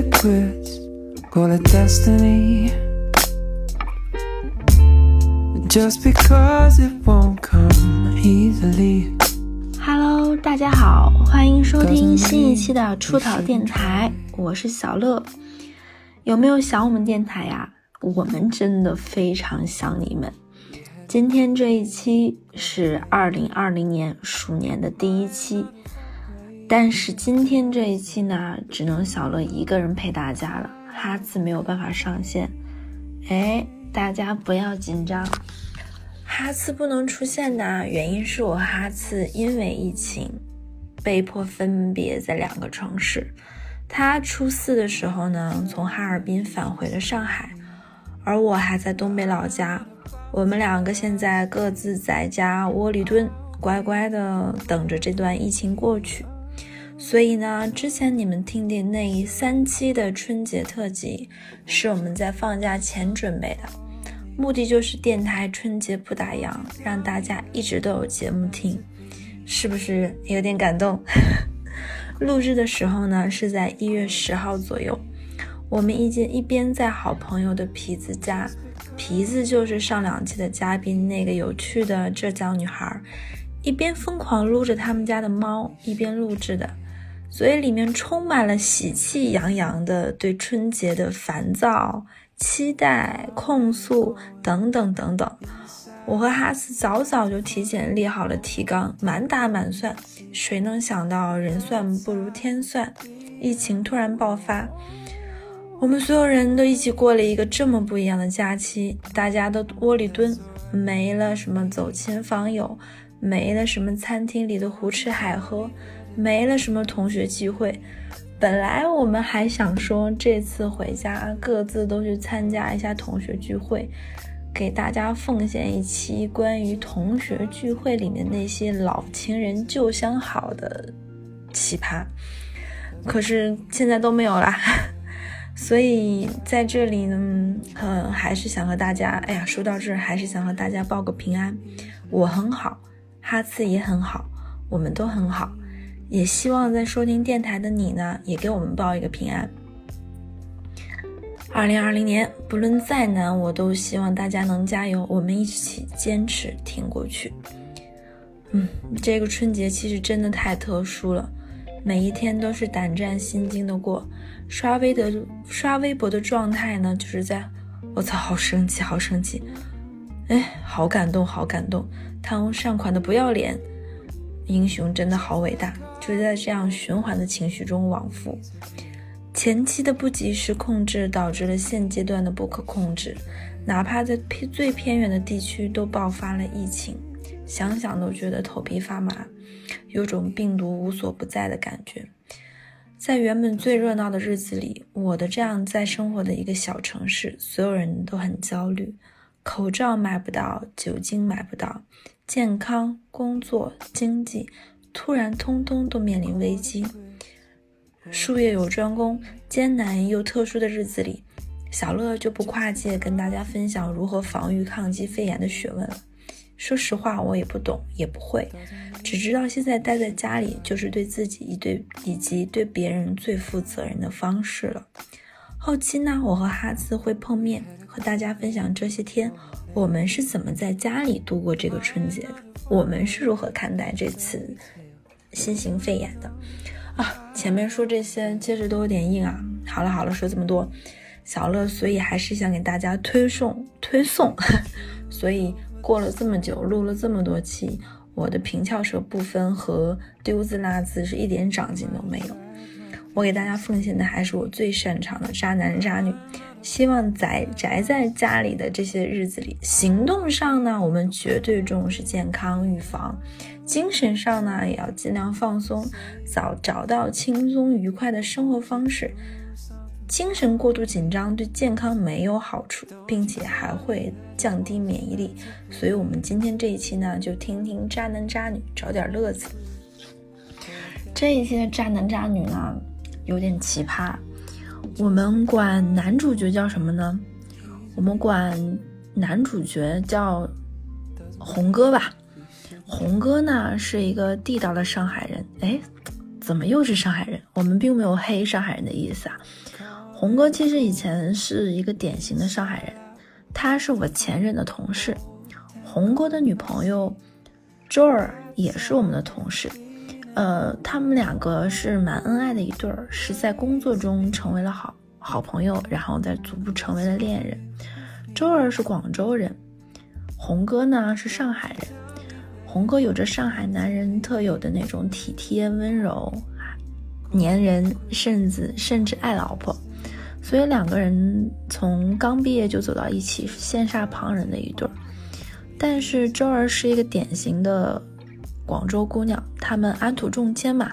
it quits, call it destiny. Just because it won't come easily. Hello，大家好，欢迎收听新一期的出逃电台，我是小乐。有没有想我们电台呀？我们真的非常想你们。今天这一期是二零二零年鼠年的第一期，但是今天这一期呢，只能小乐一个人陪大家了，哈次没有办法上线。哎，大家不要紧张，哈次不能出现呢，原因是我哈次因为疫情被迫分别在两个城市。他初四的时候呢，从哈尔滨返回了上海，而我还在东北老家。我们两个现在各自在家窝里蹲，乖乖的等着这段疫情过去。所以呢，之前你们听的那一三期的春节特辑，是我们在放假前准备的，目的就是电台春节不打烊，让大家一直都有节目听，是不是有点感动？录制的时候呢，是在一月十号左右，我们一间一边在好朋友的皮子家。皮子就是上两期的嘉宾，那个有趣的浙江女孩，一边疯狂撸着他们家的猫，一边录制的，所以里面充满了喜气洋洋的对春节的烦躁、期待、控诉等等等等。我和哈斯早早就提前列好了提纲，满打满算，谁能想到人算不如天算，疫情突然爆发。我们所有人都一起过了一个这么不一样的假期，大家都窝里蹲，没了什么走亲访友，没了什么餐厅里的胡吃海喝，没了什么同学聚会。本来我们还想说这次回家各自都去参加一下同学聚会，给大家奉献一期关于同学聚会里面那些老情人旧相好的奇葩，可是现在都没有啦。所以在这里呢，嗯，还是想和大家，哎呀，说到这儿，还是想和大家报个平安。我很好，哈次也很好，我们都很好。也希望在收听电台的你呢，也给我们报一个平安。二零二零年，不论再难，我都希望大家能加油，我们一起坚持挺过去。嗯，这个春节其实真的太特殊了，每一天都是胆战心惊的过。刷微的刷微博的状态呢，就是在，我操，好生气，好生气，哎，好感动，好感动，贪污善款的不要脸，英雄真的好伟大，就在这样循环的情绪中往复。前期的不及时控制导致了现阶段的不可控制，哪怕在偏最偏远的地区都爆发了疫情，想想都觉得头皮发麻，有种病毒无所不在的感觉。在原本最热闹的日子里，我的这样在生活的一个小城市，所有人都很焦虑。口罩买不到，酒精买不到，健康、工作、经济，突然通通都面临危机。术业有专攻，艰难又特殊的日子里，小乐就不跨界跟大家分享如何防御抗击肺炎的学问了。说实话，我也不懂，也不会。只知道现在待在家里就是对自己一对以及对别人最负责任的方式了。后期呢，我和哈兹会碰面，和大家分享这些天我们是怎么在家里度过这个春节的，我们是如何看待这次新型肺炎的。啊，前面说这些其实都有点硬啊。好了好了，说这么多，小乐所以还是想给大家推送推送，所以过了这么久，录了这么多期。我的平翘舌不分和丢字落字是一点长进都没有。我给大家奉献的还是我最擅长的渣男渣女。希望宅宅在家里的这些日子里，行动上呢，我们绝对重视健康预防；精神上呢，也要尽量放松，早找到轻松愉快的生活方式。精神过度紧张对健康没有好处，并且还会降低免疫力。所以，我们今天这一期呢，就听听渣男渣女，找点乐子。这一期的渣男渣女呢，有点奇葩。我们管男主角叫什么呢？我们管男主角叫红哥吧。红哥呢，是一个地道的上海人。哎，怎么又是上海人？我们并没有黑上海人的意思啊。红哥其实以前是一个典型的上海人，他是我前任的同事。红哥的女朋友周儿也是我们的同事，呃，他们两个是蛮恩爱的一对儿，是在工作中成为了好好朋友，然后再逐步成为了恋人。周儿是广州人，红哥呢是上海人。红哥有着上海男人特有的那种体贴温柔、粘人，甚至甚至爱老婆，所以两个人从刚毕业就走到一起，羡煞旁人的一对儿。但是周儿是一个典型的广州姑娘，他们安土重迁嘛，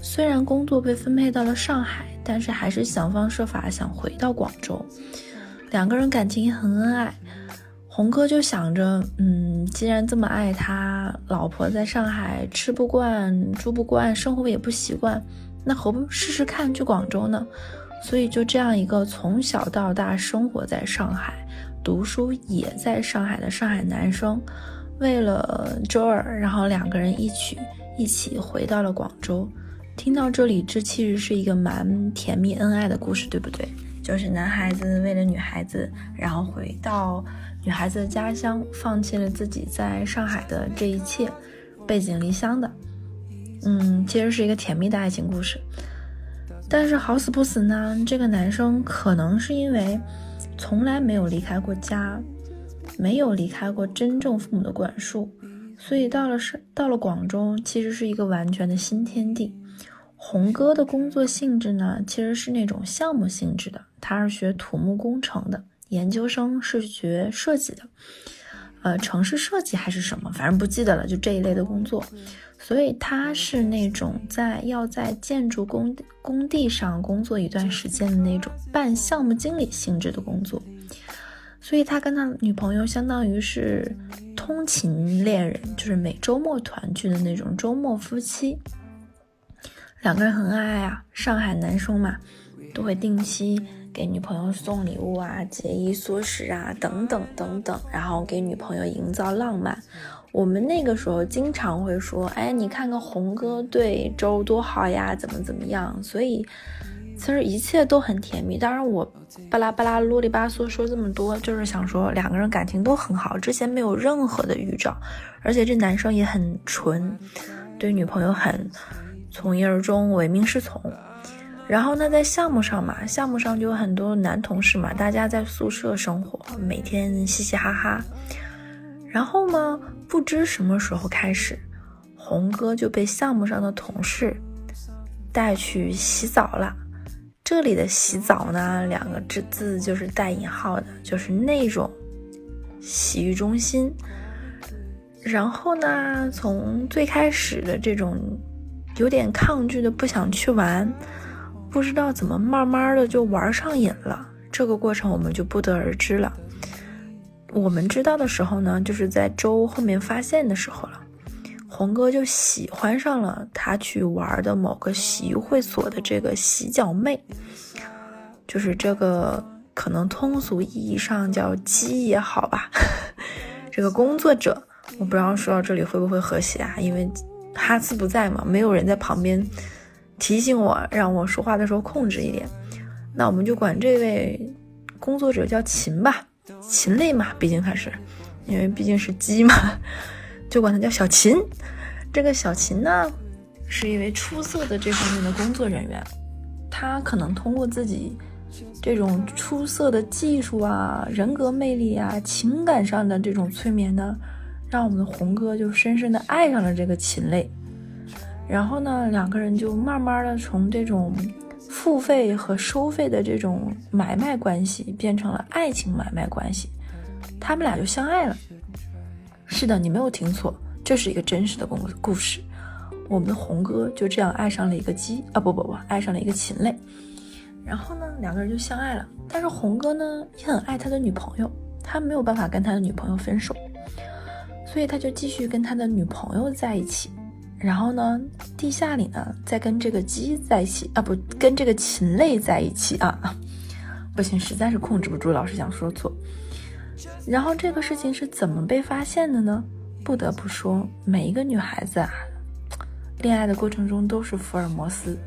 虽然工作被分配到了上海，但是还是想方设法想回到广州。两个人感情也很恩爱，红哥就想着，嗯，既然这么爱他，老婆在上海吃不惯、住不惯，生活也不习惯，那何不试试看去广州呢？所以就这样一个从小到大生活在上海、读书也在上海的上海男生，为了周儿，然后两个人一起一起回到了广州。听到这里，这其实是一个蛮甜蜜恩爱的故事，对不对？就是男孩子为了女孩子，然后回到女孩子的家乡，放弃了自己在上海的这一切，背井离乡的。嗯，其实是一个甜蜜的爱情故事。但是好死不死呢，这个男生可能是因为从来没有离开过家，没有离开过真正父母的管束，所以到了是到了广州，其实是一个完全的新天地。红哥的工作性质呢，其实是那种项目性质的。他是学土木工程的，研究生是学设计的，呃，城市设计还是什么，反正不记得了，就这一类的工作。所以他是那种在要在建筑工工地上工作一段时间的那种半项目经理性质的工作。所以他跟他女朋友相当于是通勤恋人，就是每周末团聚的那种周末夫妻。两个人很爱啊，上海男生嘛，都会定期给女朋友送礼物啊，节衣缩食啊，等等等等，然后给女朋友营造浪漫。我们那个时候经常会说，哎，你看看红哥对周多好呀，怎么怎么样。所以其实一切都很甜蜜。当然，我巴拉巴拉啰里吧嗦说这么多，就是想说两个人感情都很好，之前没有任何的预兆，而且这男生也很纯，对女朋友很。从一而终，唯命是从。然后呢，在项目上嘛，项目上就有很多男同事嘛，大家在宿舍生活，每天嘻嘻哈哈。然后呢，不知什么时候开始，红哥就被项目上的同事带去洗澡了。这里的洗澡呢，两个字字就是带引号的，就是那种洗浴中心。然后呢，从最开始的这种。有点抗拒的，不想去玩，不知道怎么慢慢的就玩上瘾了。这个过程我们就不得而知了。我们知道的时候呢，就是在周后面发现的时候了。红哥就喜欢上了他去玩的某个洗浴会所的这个洗脚妹，就是这个可能通俗意义上叫鸡也好吧，这个工作者，我不知道说到这里会不会和谐啊，因为。哈斯不在嘛，没有人在旁边提醒我，让我说话的时候控制一点。那我们就管这位工作者叫秦吧，禽类嘛，毕竟他是，因为毕竟是鸡嘛，就管他叫小秦。这个小秦呢，是一位出色的这方面的工作人员，他可能通过自己这种出色的技术啊、人格魅力啊、情感上的这种催眠呢。让我们的红哥就深深的爱上了这个禽类，然后呢，两个人就慢慢的从这种付费和收费的这种买卖关系变成了爱情买卖关系，他们俩就相爱了。是的，你没有听错，这是一个真实的故故事。我们的红哥就这样爱上了一个鸡啊，不不不，爱上了一个禽类，然后呢，两个人就相爱了。但是红哥呢也很爱他的女朋友，他没有办法跟他的女朋友分手。所以他就继续跟他的女朋友在一起，然后呢，地下里呢再跟这个鸡在一起啊，不跟这个禽类在一起啊，不行，实在是控制不住，老是想说错。然后这个事情是怎么被发现的呢？不得不说，每一个女孩子啊，恋爱的过程中都是福尔摩斯。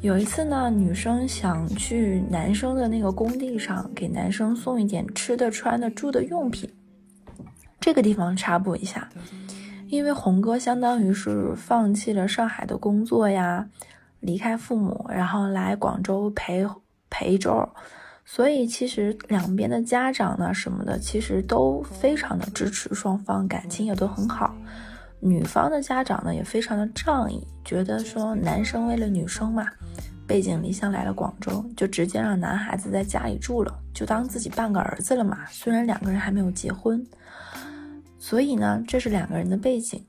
有一次呢，女生想去男生的那个工地上给男生送一点吃的、穿的、住的用品。这个地方插播一下，因为红哥相当于是放弃了上海的工作呀，离开父母，然后来广州陪陪周，所以其实两边的家长呢什么的，其实都非常的支持双方，感情也都很好。女方的家长呢也非常的仗义，觉得说男生为了女生嘛，背井离乡来了广州，就直接让男孩子在家里住了，就当自己半个儿子了嘛。虽然两个人还没有结婚，所以呢，这是两个人的背景。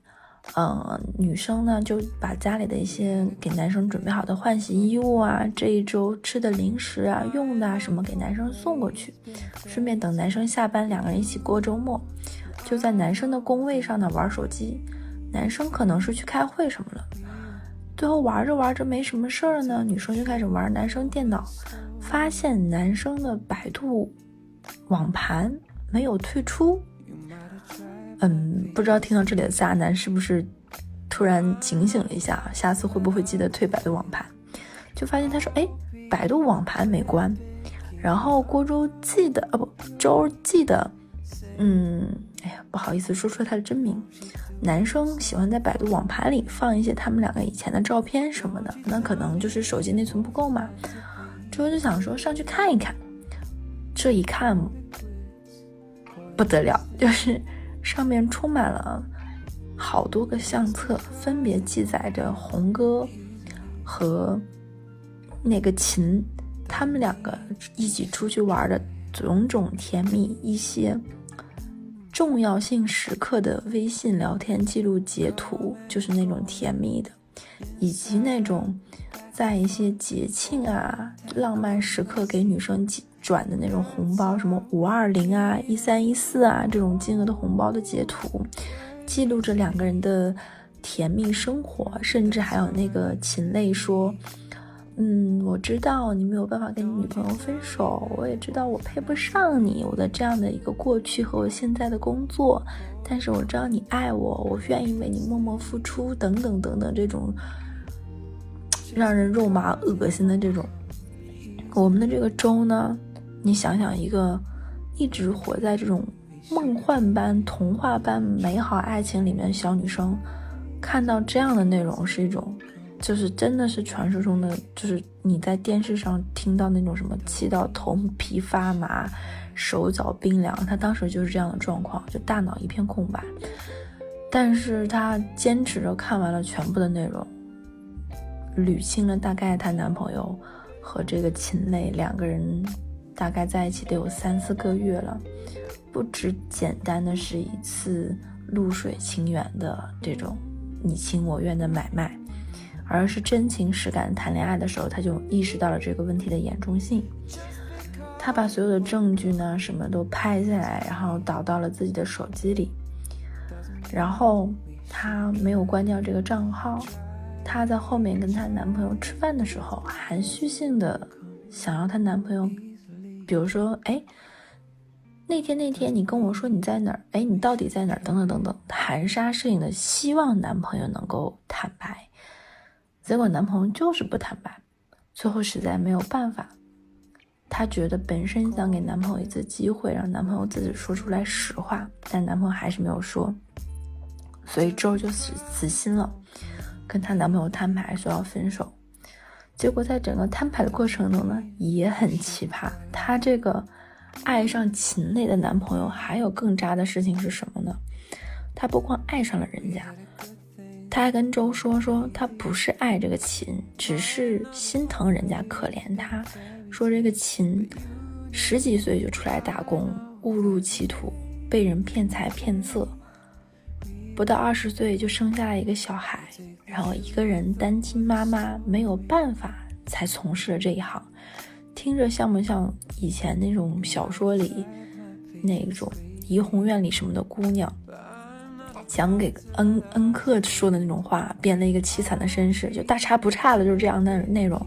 嗯，女生呢就把家里的一些给男生准备好的换洗衣物啊，这一周吃的零食啊、用的啊什么给男生送过去，顺便等男生下班，两个人一起过周末。就在男生的工位上呢玩手机。男生可能是去开会什么了，最后玩着玩着没什么事儿了呢，女生就开始玩男生电脑，发现男生的百度网盘没有退出。嗯，不知道听到这里的渣男是不是突然警醒了一下，下次会不会记得退百度网盘？就发现他说，哎，百度网盘没关，然后郭周记得，啊不，周记得，嗯，哎呀，不好意思说出了他的真名。男生喜欢在百度网盘里放一些他们两个以前的照片什么的，那可能就是手机内存不够嘛。之后就想说上去看一看，这一看不得了，就是上面充满了好多个相册，分别记载着红哥和那个秦他们两个一起出去玩的种种甜蜜一些。重要性时刻的微信聊天记录截图，就是那种甜蜜的，以及那种在一些节庆啊、浪漫时刻给女生转的那种红包，什么五二零啊、一三一四啊这种金额的红包的截图，记录着两个人的甜蜜生活，甚至还有那个秦泪说。嗯，我知道你没有办法跟你女朋友分手，我也知道我配不上你，我的这样的一个过去和我现在的工作，但是我知道你爱我，我愿意为你默默付出，等等等等，这种让人肉麻恶心的这种，我们的这个周呢，你想想，一个一直活在这种梦幻般、童话般美好爱情里面的小女生，看到这样的内容是一种。就是真的是传说中的，就是你在电视上听到那种什么气到头皮发麻、手脚冰凉，他当时就是这样的状况，就大脑一片空白。但是他坚持着看完了全部的内容，捋清了大概她男朋友和这个秦磊两个人大概在一起得有三四个月了，不只简单的是一次露水情缘的这种你情我愿的买卖。而是真情实感谈恋爱的时候，他就意识到了这个问题的严重性。他把所有的证据呢，什么都拍下来，然后导到了自己的手机里。然后他没有关掉这个账号。她在后面跟她男朋友吃饭的时候，含蓄性的想要她男朋友，比如说，哎，那天那天你跟我说你在哪儿？哎，你到底在哪儿？等等等等，含沙射影的希望男朋友能够坦白。结果男朋友就是不坦白，最后实在没有办法，她觉得本身想给男朋友一次机会，让男朋友自己说出来实话，但男朋友还是没有说，所以周就死死心了，跟她男朋友摊牌说要分手。结果在整个摊牌的过程中呢，也很奇葩。她这个爱上秦磊的男朋友，还有更渣的事情是什么呢？她不光爱上了人家。他还跟周说说，他不是爱这个秦，只是心疼人家可怜他。说这个秦十几岁就出来打工，误入歧途，被人骗财骗色，不到二十岁就生下了一个小孩，然后一个人单亲妈妈没有办法才从事了这一行。听着像不像以前那种小说里那种怡红院里什么的姑娘？讲给恩恩客说的那种话，编了一个凄惨的身世，就大差不差的，就是这样的内容，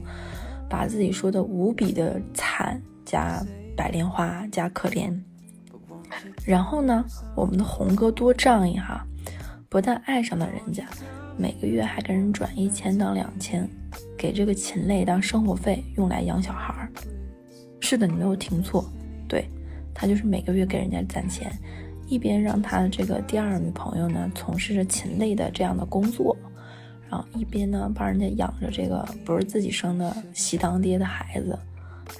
把自己说的无比的惨加白莲花加可怜。然后呢，我们的红哥多仗义哈，不但爱上了人家，每个月还给人转一千到两千，给这个禽类当生活费，用来养小孩儿。是的，你没有听错，对他就是每个月给人家攒钱，一边让他的这个第二女朋友呢从事着禽类的这样的工作，然后一边呢帮人家养着这个不是自己生的喜当爹的孩子，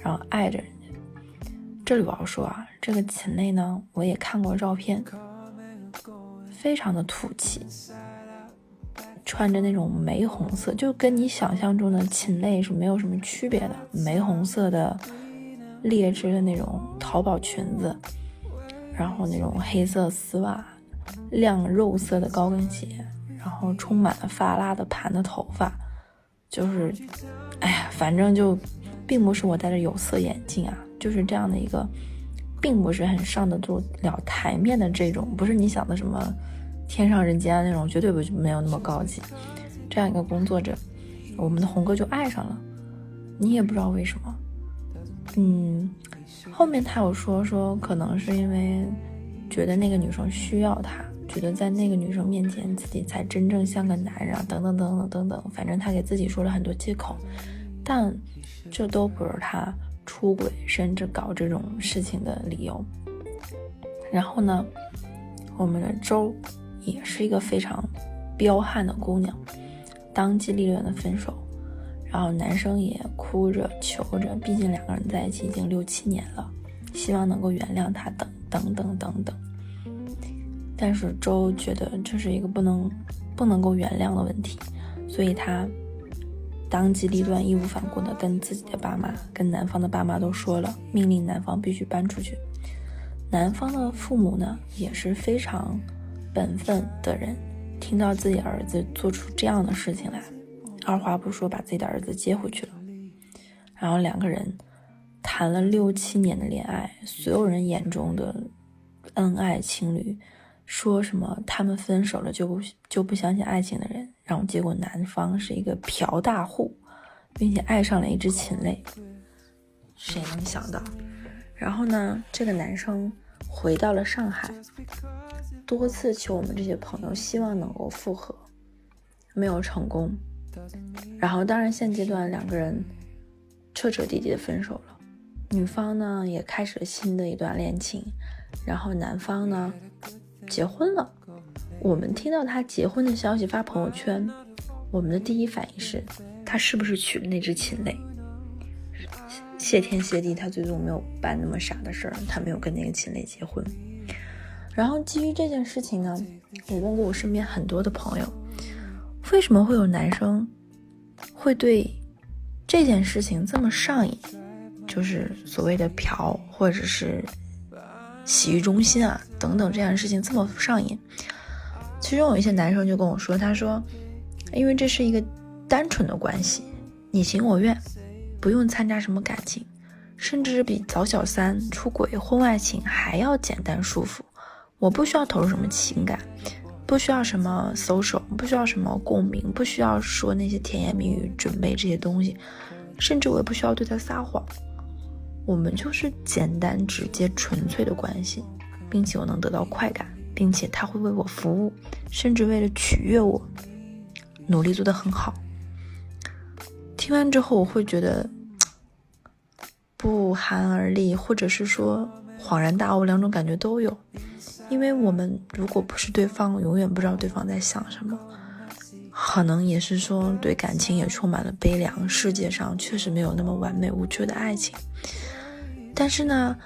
然后爱着人家。这里我要说啊，这个禽类呢，我也看过照片，非常的土气，穿着那种玫红色，就跟你想象中的禽类是没有什么区别的，玫红色的。劣质的那种淘宝裙子，然后那种黑色丝袜，亮肉色的高跟鞋，然后充满了发拉的盘的头发，就是，哎呀，反正就，并不是我戴着有色眼镜啊，就是这样的一个，并不是很上得住了台面的这种，不是你想的什么天上人间那种，绝对不没有那么高级，这样一个工作者，我们的红哥就爱上了，你也不知道为什么。嗯，后面他有说说，可能是因为觉得那个女生需要他，觉得在那个女生面前自己才真正像个男人，等等等等等等，反正他给自己说了很多借口，但这都不是他出轨甚至搞这种事情的理由。然后呢，我们的周也是一个非常彪悍的姑娘，当机立断的分手。然后男生也哭着求着，毕竟两个人在一起已经六七年了，希望能够原谅他，等等等等等。但是周觉得这是一个不能不能够原谅的问题，所以他当机立断、义无反顾的跟自己的爸妈、跟男方的爸妈都说了，命令男方必须搬出去。男方的父母呢也是非常本分的人，听到自己儿子做出这样的事情来。二话不说，把自己的儿子接回去了。然后两个人谈了六七年的恋爱，所有人眼中的恩爱情侣，说什么他们分手了就不就不相信爱情的人。然后结果男方是一个嫖大户，并且爱上了一只禽类。谁能想到？然后呢，这个男生回到了上海，多次求我们这些朋友，希望能够复合，没有成功。然后，当然，现阶段两个人彻彻底底的分手了，女方呢也开始了新的一段恋情，然后男方呢结婚了。我们听到他结婚的消息发朋友圈，我们的第一反应是，他是不是娶了那只禽类？谢天谢地，他最终没有办那么傻的事儿，他没有跟那个禽类结婚。然后基于这件事情呢，我问过我身边很多的朋友。为什么会有男生会对这件事情这么上瘾？就是所谓的嫖，或者是洗浴中心啊等等这样的事情这么上瘾？其中有一些男生就跟我说：“他说，因为这是一个单纯的关系，你情我愿，不用参加什么感情，甚至比找小三、出轨、婚外情还要简单舒服。我不需要投入什么情感。”不需要什么 social，不需要什么共鸣，不需要说那些甜言蜜语，准备这些东西，甚至我也不需要对他撒谎。我们就是简单、直接、纯粹的关系，并且我能得到快感，并且他会为我服务，甚至为了取悦我，努力做得很好。听完之后，我会觉得不寒而栗，或者是说恍然大悟，两种感觉都有。因为我们如果不是对方，永远不知道对方在想什么，可能也是说对感情也充满了悲凉。世界上确实没有那么完美无缺的爱情。但是呢，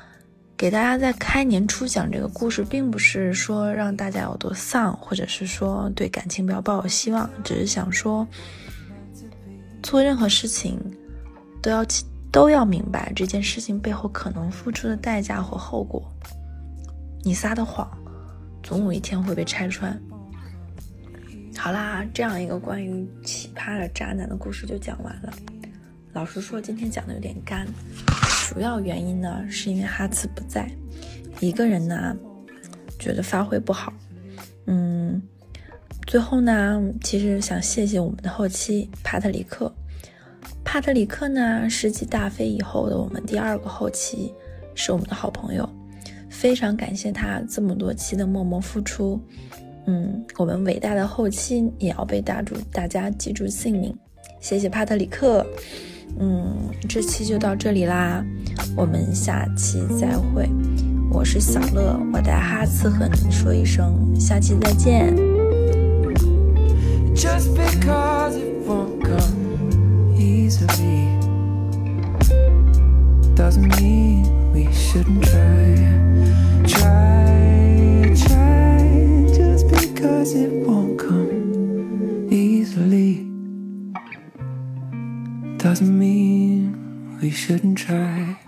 给大家在开年初讲这个故事，并不是说让大家有多丧，或者是说对感情不要抱有希望，只是想说，做任何事情都要都要明白这件事情背后可能付出的代价和后果。你撒的谎，总有一天会被拆穿。好啦，这样一个关于奇葩的渣男的故事就讲完了。老实说，今天讲的有点干，主要原因呢是因为哈茨不在，一个人呢觉得发挥不好。嗯，最后呢，其实想谢谢我们的后期帕特里克。帕特里克呢，是继大飞以后的我们第二个后期，是我们的好朋友。非常感谢他这么多期的默默付出，嗯，我们伟大的后期也要被大住大家记住姓名。谢谢帕特里克。嗯，这期就到这里啦，我们下期再会。我是小乐，我带哈次和你说一声，下期再见。Just because it won't come easily doesn't mean we shouldn't try. Doesn't mean we shouldn't try.